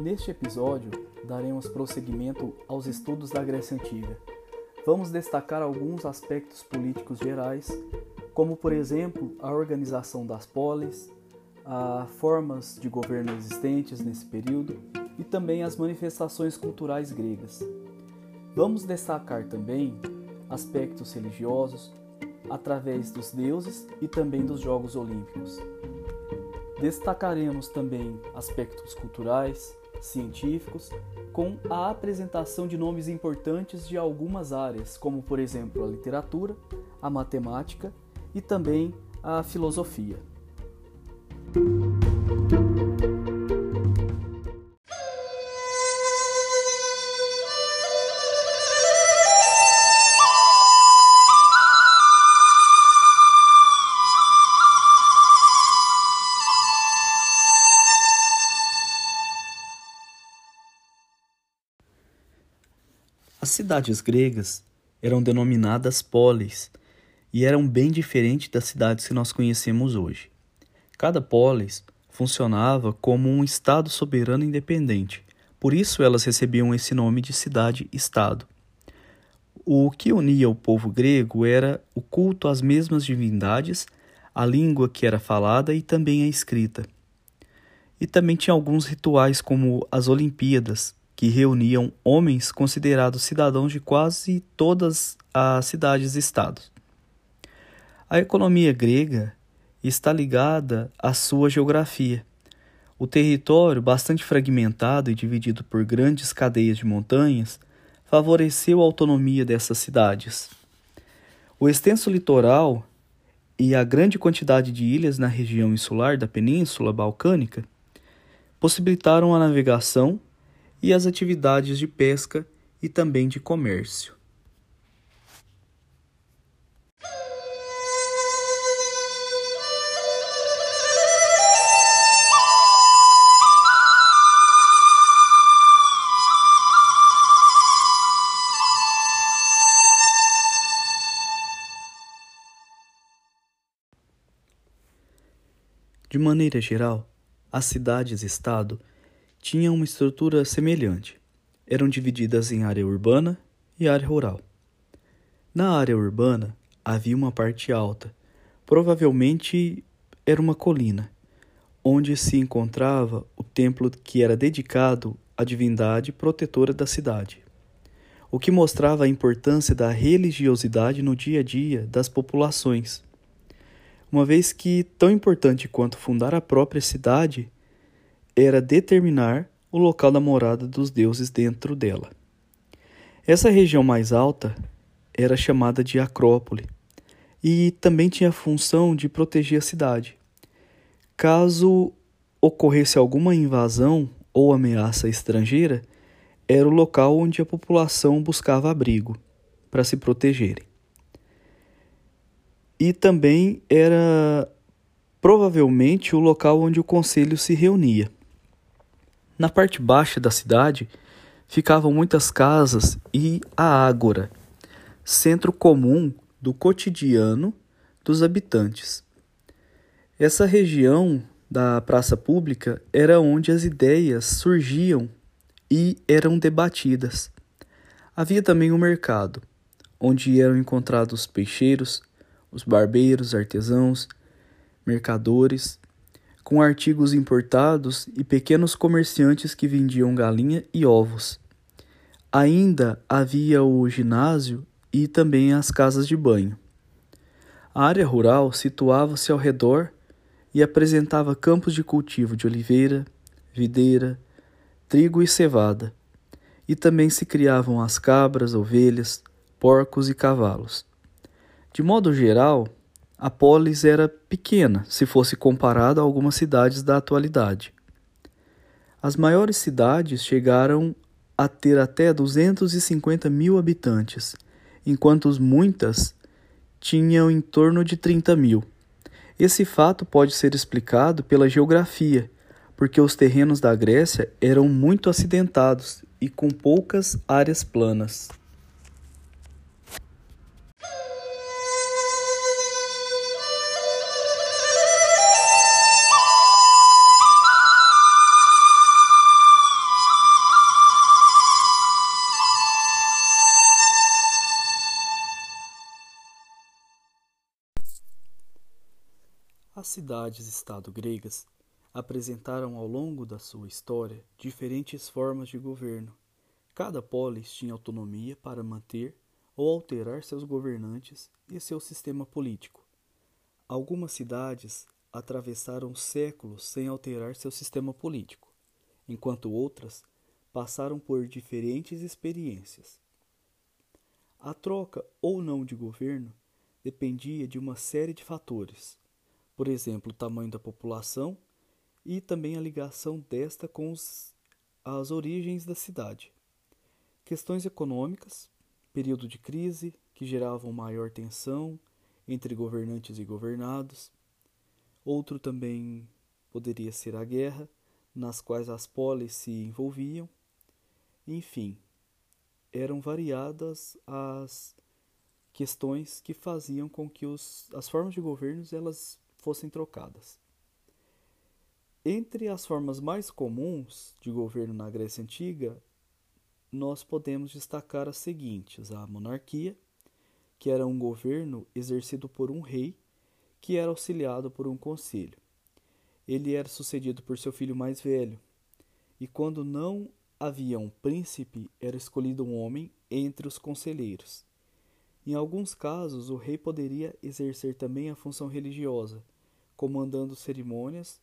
Neste episódio, daremos prosseguimento aos estudos da Grécia Antiga. Vamos destacar alguns aspectos políticos gerais, como, por exemplo, a organização das polis, as formas de governo existentes nesse período e também as manifestações culturais gregas. Vamos destacar também aspectos religiosos através dos deuses e também dos Jogos Olímpicos. Destacaremos também aspectos culturais, científicos, com a apresentação de nomes importantes de algumas áreas, como por exemplo a literatura, a matemática e também a filosofia. Cidades gregas eram denominadas polis e eram bem diferentes das cidades que nós conhecemos hoje. Cada polis funcionava como um estado soberano independente, por isso elas recebiam esse nome de cidade-estado. O que unia o povo grego era o culto às mesmas divindades, a língua que era falada e também a escrita. E também tinha alguns rituais como as Olimpíadas, que reuniam homens considerados cidadãos de quase todas as cidades-estados. A economia grega está ligada à sua geografia. O território, bastante fragmentado e dividido por grandes cadeias de montanhas, favoreceu a autonomia dessas cidades. O extenso litoral e a grande quantidade de ilhas na região insular da Península Balcânica possibilitaram a navegação e as atividades de pesca e também de comércio. De maneira geral, as cidades-estado tinham uma estrutura semelhante. Eram divididas em área urbana e área rural. Na área urbana havia uma parte alta, provavelmente era uma colina, onde se encontrava o templo que era dedicado à divindade protetora da cidade, o que mostrava a importância da religiosidade no dia a dia das populações. Uma vez que, tão importante quanto fundar a própria cidade, era determinar o local da morada dos deuses dentro dela. Essa região mais alta era chamada de Acrópole e também tinha a função de proteger a cidade. Caso ocorresse alguma invasão ou ameaça estrangeira, era o local onde a população buscava abrigo para se protegerem. E também era provavelmente o local onde o conselho se reunia. Na parte baixa da cidade ficavam muitas casas e a ágora, centro comum do cotidiano dos habitantes. Essa região da praça pública era onde as ideias surgiam e eram debatidas. Havia também o um mercado, onde eram encontrados peixeiros, os barbeiros, artesãos, mercadores com artigos importados e pequenos comerciantes que vendiam galinha e ovos. Ainda havia o ginásio e também as casas de banho. A área rural situava-se ao redor e apresentava campos de cultivo de oliveira, videira, trigo e cevada, e também se criavam as cabras, ovelhas, porcos e cavalos. De modo geral, a polis era pequena se fosse comparada a algumas cidades da atualidade. As maiores cidades chegaram a ter até 250 mil habitantes, enquanto muitas tinham em torno de 30 mil. Esse fato pode ser explicado pela geografia, porque os terrenos da Grécia eram muito acidentados e com poucas áreas planas. As cidades-estado gregas apresentaram ao longo da sua história diferentes formas de governo. Cada polis tinha autonomia para manter ou alterar seus governantes e seu sistema político. Algumas cidades atravessaram séculos sem alterar seu sistema político, enquanto outras passaram por diferentes experiências. A troca ou não de governo dependia de uma série de fatores, por exemplo, o tamanho da população e também a ligação desta com os, as origens da cidade. Questões econômicas, período de crise que geravam maior tensão entre governantes e governados. Outro também poderia ser a guerra, nas quais as polis se envolviam. Enfim, eram variadas as questões que faziam com que os, as formas de governos elas fossem trocadas. Entre as formas mais comuns de governo na Grécia Antiga, nós podemos destacar as seguintes: a monarquia, que era um governo exercido por um rei que era auxiliado por um conselho. Ele era sucedido por seu filho mais velho, e quando não havia um príncipe, era escolhido um homem entre os conselheiros. Em alguns casos, o rei poderia exercer também a função religiosa, comandando cerimônias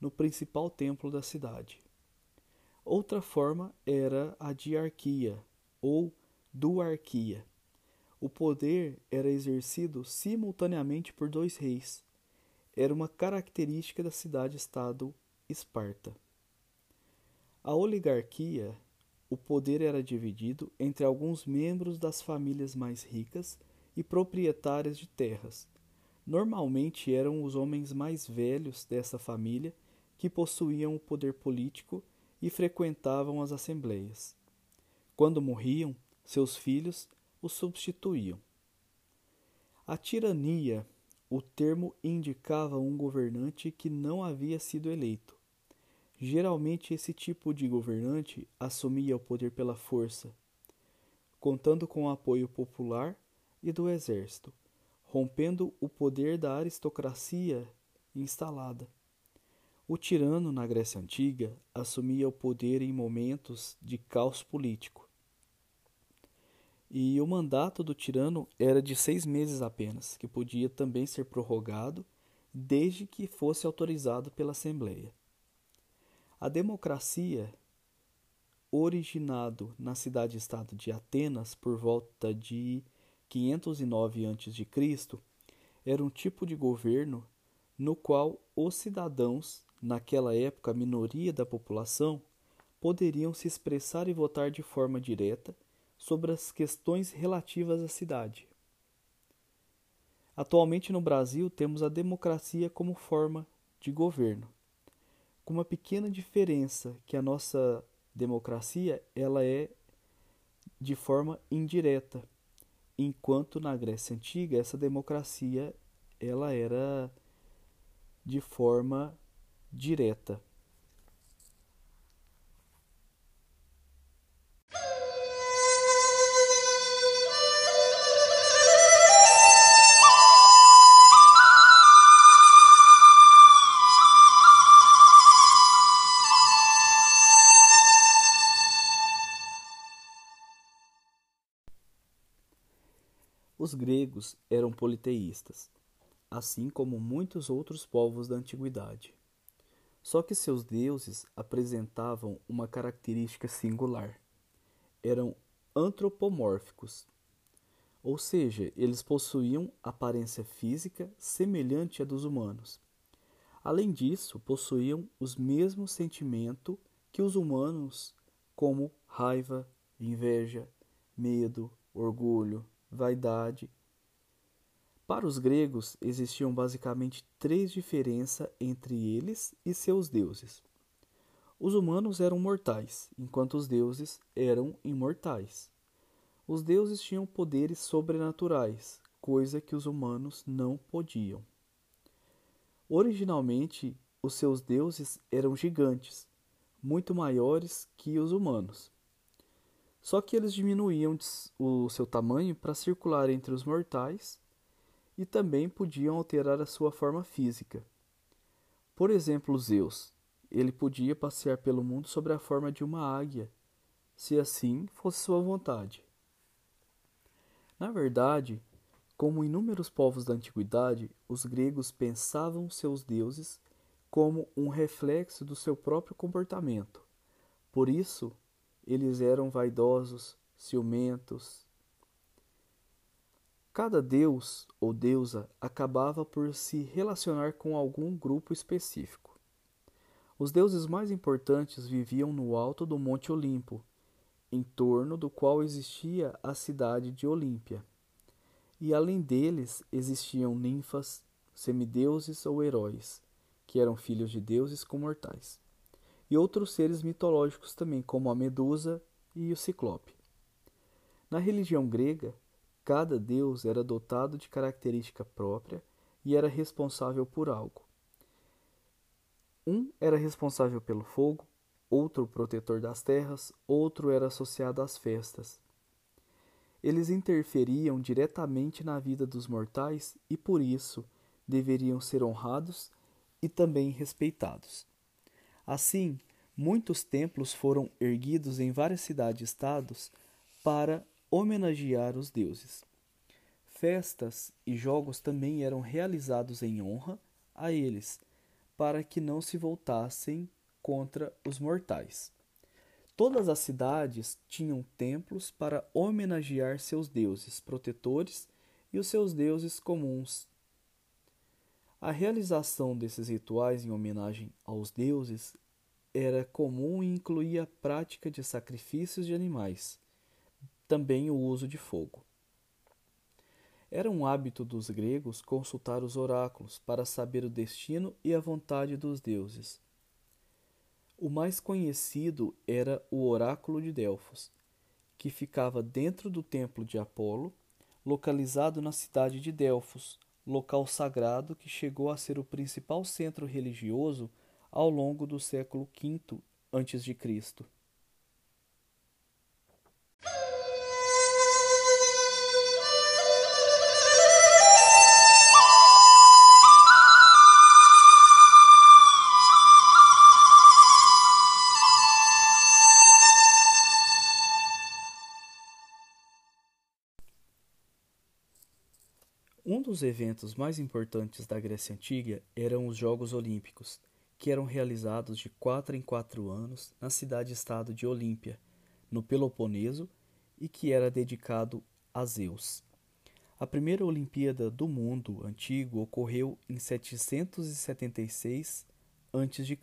no principal templo da cidade. Outra forma era a diarquia ou duarquia. O poder era exercido simultaneamente por dois reis. Era uma característica da cidade-estado Esparta. A oligarquia, o poder era dividido entre alguns membros das famílias mais ricas e proprietárias de terras. Normalmente eram os homens mais velhos dessa família que possuíam o poder político e frequentavam as assembleias. Quando morriam, seus filhos os substituíam. A tirania, o termo indicava um governante que não havia sido eleito. Geralmente, esse tipo de governante assumia o poder pela força, contando com o apoio popular e do exército, rompendo o poder da aristocracia instalada. O tirano na Grécia Antiga assumia o poder em momentos de caos político. E o mandato do tirano era de seis meses apenas, que podia também ser prorrogado desde que fosse autorizado pela Assembleia. A democracia, originado na cidade-estado de Atenas por volta de 509 a.C., era um tipo de governo no qual os cidadãos naquela época a minoria da população, poderiam se expressar e votar de forma direta sobre as questões relativas à cidade. Atualmente no Brasil temos a democracia como forma de governo, com uma pequena diferença que a nossa democracia ela é de forma indireta, enquanto na Grécia antiga essa democracia ela era de forma direta gregos eram politeístas, assim como muitos outros povos da antiguidade. Só que seus deuses apresentavam uma característica singular. Eram antropomórficos, ou seja, eles possuíam aparência física semelhante à dos humanos. Além disso, possuíam os mesmos sentimentos que os humanos, como raiva, inveja, medo, orgulho, vaidade para os gregos, existiam basicamente três diferenças entre eles e seus deuses. Os humanos eram mortais, enquanto os deuses eram imortais. Os deuses tinham poderes sobrenaturais, coisa que os humanos não podiam. Originalmente, os seus deuses eram gigantes, muito maiores que os humanos. Só que eles diminuíam o seu tamanho para circular entre os mortais e também podiam alterar a sua forma física. Por exemplo, Zeus, ele podia passear pelo mundo sob a forma de uma águia, se assim fosse sua vontade. Na verdade, como inúmeros povos da antiguidade, os gregos pensavam seus deuses como um reflexo do seu próprio comportamento. Por isso, eles eram vaidosos, ciumentos. Cada deus ou deusa acabava por se relacionar com algum grupo específico. Os deuses mais importantes viviam no alto do Monte Olimpo, em torno do qual existia a cidade de Olímpia. E além deles existiam ninfas, semideuses ou heróis, que eram filhos de deuses com mortais, e outros seres mitológicos também, como a Medusa e o Ciclope. Na religião grega, cada deus era dotado de característica própria e era responsável por algo. Um era responsável pelo fogo, outro protetor das terras, outro era associado às festas. Eles interferiam diretamente na vida dos mortais e por isso deveriam ser honrados e também respeitados. Assim, muitos templos foram erguidos em várias cidades-estados para homenagear os deuses. Festas e jogos também eram realizados em honra a eles, para que não se voltassem contra os mortais. Todas as cidades tinham templos para homenagear seus deuses protetores e os seus deuses comuns. A realização desses rituais em homenagem aos deuses era comum e incluía a prática de sacrifícios de animais, também o uso de fogo. Era um hábito dos gregos consultar os oráculos para saber o destino e a vontade dos deuses. O mais conhecido era o Oráculo de Delfos, que ficava dentro do templo de Apolo, localizado na cidade de Delfos, local sagrado que chegou a ser o principal centro religioso ao longo do século V a.C. dos eventos mais importantes da Grécia Antiga eram os Jogos Olímpicos, que eram realizados de quatro em quatro anos na cidade-estado de Olímpia, no Peloponeso, e que era dedicado a Zeus. A primeira Olimpíada do mundo antigo ocorreu em 776 a.C.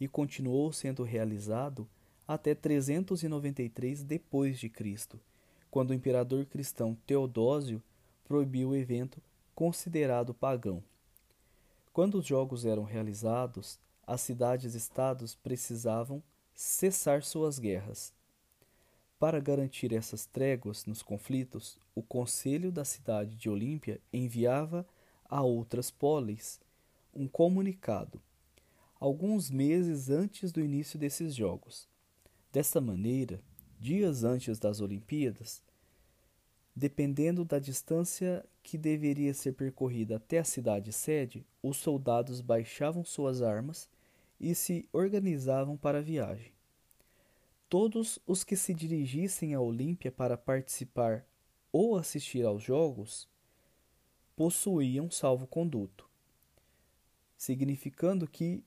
e continuou sendo realizado até 393 depois de Cristo, quando o imperador cristão Teodósio proibiu o evento considerado pagão. Quando os jogos eram realizados, as cidades-estados precisavam cessar suas guerras. Para garantir essas tréguas nos conflitos, o conselho da cidade de Olímpia enviava a outras polis um comunicado, alguns meses antes do início desses jogos. Desta maneira, dias antes das Olimpíadas, Dependendo da distância que deveria ser percorrida até a cidade sede, os soldados baixavam suas armas e se organizavam para a viagem. Todos os que se dirigissem a Olímpia para participar ou assistir aos jogos possuíam salvo-conduto, significando que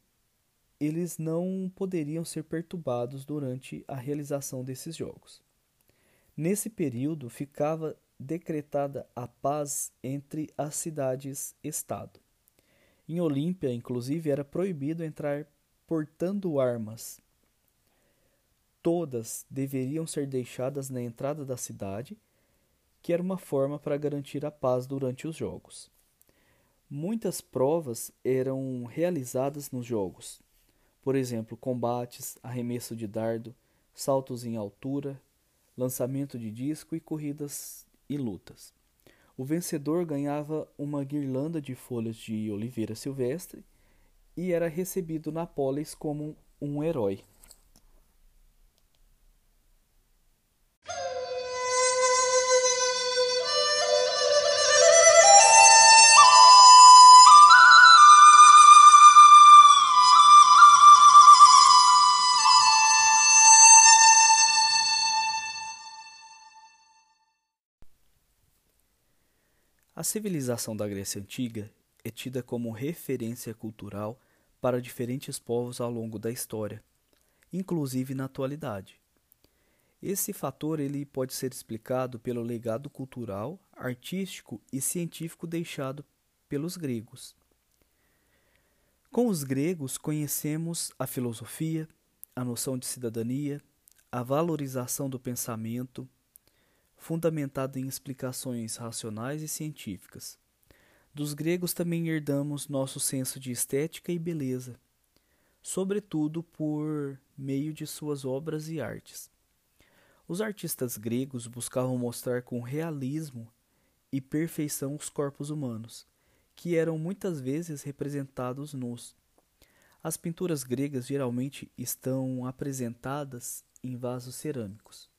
eles não poderiam ser perturbados durante a realização desses jogos. Nesse período ficava decretada a paz entre as cidades-estado. Em Olímpia, inclusive, era proibido entrar portando armas. Todas deveriam ser deixadas na entrada da cidade, que era uma forma para garantir a paz durante os jogos. Muitas provas eram realizadas nos jogos, por exemplo, combates, arremesso de dardo, saltos em altura, lançamento de disco e corridas e lutas. O vencedor ganhava uma guirlanda de folhas de oliveira silvestre e era recebido na polis como um herói. A civilização da Grécia Antiga é tida como referência cultural para diferentes povos ao longo da história, inclusive na atualidade. Esse fator ele pode ser explicado pelo legado cultural, artístico e científico deixado pelos gregos. Com os gregos conhecemos a filosofia, a noção de cidadania, a valorização do pensamento, fundamentado em explicações racionais e científicas. Dos gregos também herdamos nosso senso de estética e beleza, sobretudo por meio de suas obras e artes. Os artistas gregos buscavam mostrar com realismo e perfeição os corpos humanos, que eram muitas vezes representados nus. As pinturas gregas geralmente estão apresentadas em vasos cerâmicos.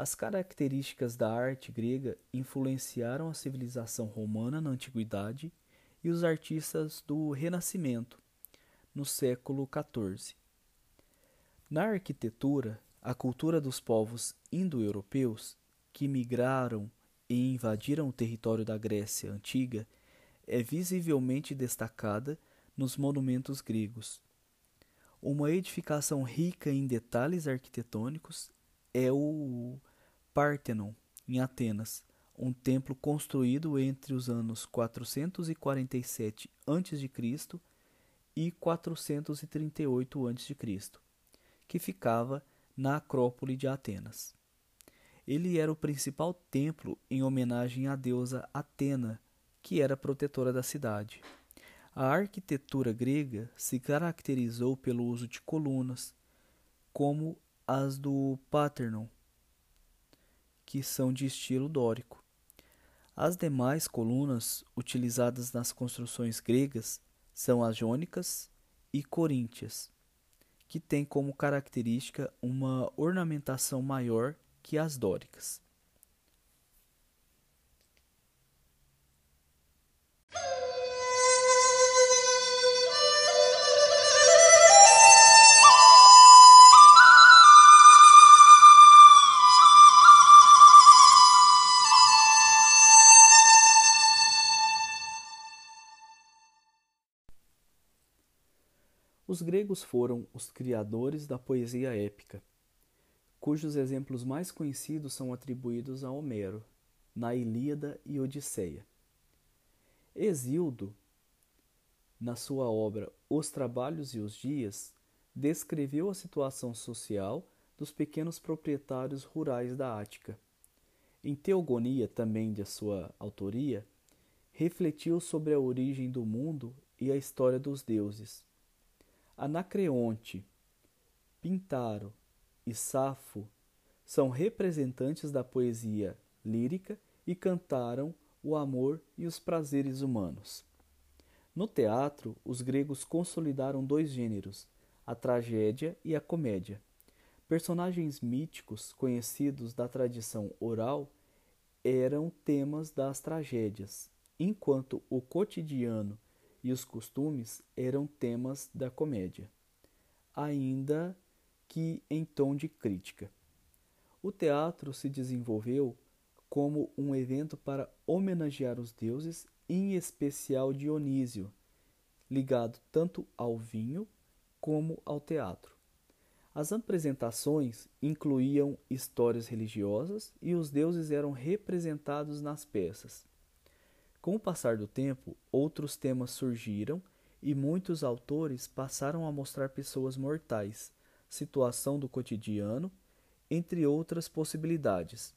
As características da arte grega influenciaram a civilização romana na antiguidade e os artistas do Renascimento, no século XIV. Na arquitetura, a cultura dos povos indo-europeus que migraram e invadiram o território da Grécia antiga é visivelmente destacada nos monumentos gregos. Uma edificação rica em detalhes arquitetônicos é o Pártenon, em Atenas, um templo construído entre os anos 447 a.C. e 438 a.C., que ficava na Acrópole de Atenas. Ele era o principal templo em homenagem à deusa Atena, que era protetora da cidade. A arquitetura grega se caracterizou pelo uso de colunas, como as do Parthenon, que são de estilo dórico. As demais colunas utilizadas nas construções gregas são as jônicas e coríntias, que têm como característica uma ornamentação maior que as dóricas. Os gregos foram os criadores da poesia épica, cujos exemplos mais conhecidos são atribuídos a Homero, na Ilíada e Odisseia. Exildo, na sua obra Os Trabalhos e os Dias, descreveu a situação social dos pequenos proprietários rurais da Ática. Em Teogonia, também de sua autoria, refletiu sobre a origem do mundo e a história dos deuses. Anacreonte, Pintaro e Safo são representantes da poesia lírica e cantaram o amor e os prazeres humanos. No teatro, os gregos consolidaram dois gêneros, a tragédia e a comédia. Personagens míticos conhecidos da tradição oral eram temas das tragédias, enquanto o cotidiano e os costumes eram temas da comédia, ainda que em tom de crítica. O teatro se desenvolveu como um evento para homenagear os deuses, em especial Dionísio, ligado tanto ao vinho como ao teatro. As apresentações incluíam histórias religiosas e os deuses eram representados nas peças. Com o passar do tempo, outros temas surgiram e muitos autores passaram a mostrar pessoas mortais, situação do cotidiano, entre outras possibilidades.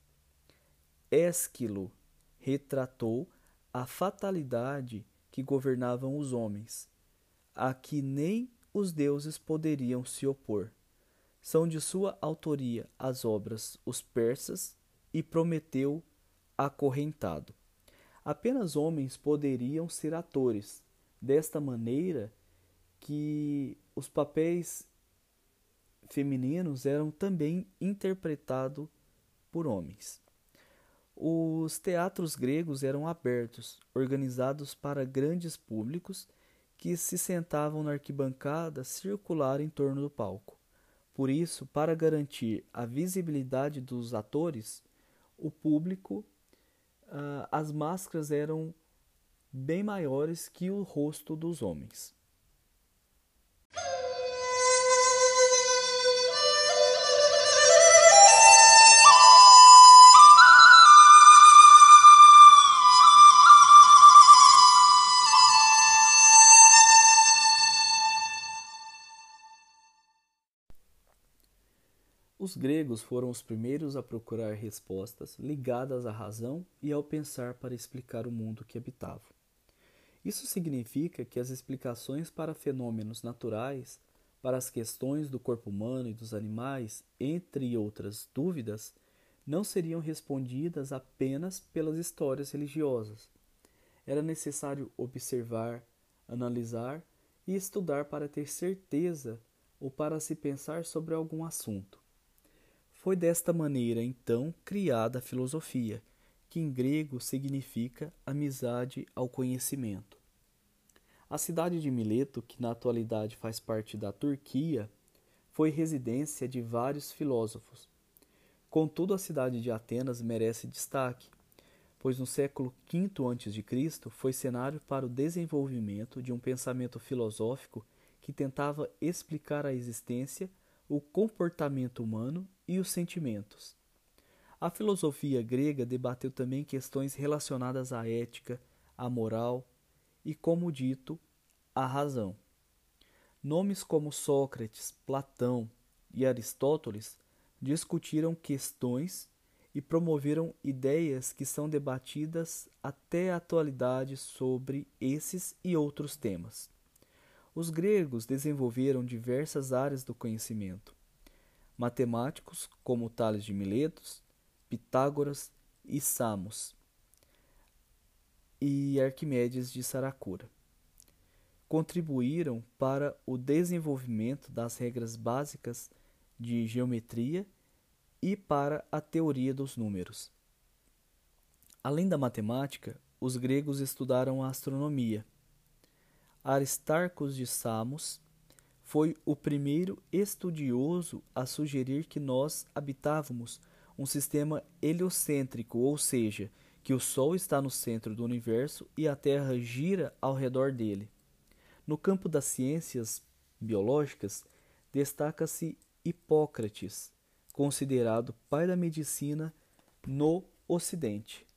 Ésquilo retratou a fatalidade que governavam os homens, a que nem os deuses poderiam se opor. São de sua autoria as obras Os Persas e Prometeu Acorrentado. Apenas homens poderiam ser atores, desta maneira que os papéis femininos eram também interpretados por homens. Os teatros gregos eram abertos, organizados para grandes públicos que se sentavam na arquibancada circular em torno do palco. Por isso, para garantir a visibilidade dos atores, o público uh, as máscaras eram bem maiores que o rosto dos homens. Gregos foram os primeiros a procurar respostas ligadas à razão e ao pensar para explicar o mundo que habitavam. Isso significa que as explicações para fenômenos naturais, para as questões do corpo humano e dos animais, entre outras dúvidas, não seriam respondidas apenas pelas histórias religiosas. Era necessário observar, analisar e estudar para ter certeza ou para se pensar sobre algum assunto. Foi desta maneira, então, criada a filosofia, que em grego significa amizade ao conhecimento. A cidade de Mileto, que na atualidade faz parte da Turquia, foi residência de vários filósofos. Contudo, a cidade de Atenas merece destaque, pois no século V a.C. foi cenário para o desenvolvimento de um pensamento filosófico que tentava explicar a existência, o comportamento humano e os sentimentos. A filosofia grega debateu também questões relacionadas à ética, à moral e, como dito, à razão. Nomes como Sócrates, Platão e Aristóteles discutiram questões e promoveram ideias que são debatidas até a atualidade sobre esses e outros temas. Os gregos desenvolveram diversas áreas do conhecimento, matemáticos como Tales de Miletos, Pitágoras e Samos, e Arquimedes de Saracura. Contribuíram para o desenvolvimento das regras básicas de geometria e para a teoria dos números. Além da matemática, os gregos estudaram a astronomia. Aristarcos de Samos foi o primeiro estudioso a sugerir que nós habitávamos um sistema heliocêntrico, ou seja, que o Sol está no centro do universo e a Terra gira ao redor dele. No campo das ciências biológicas, destaca-se Hipócrates, considerado pai da medicina no Ocidente.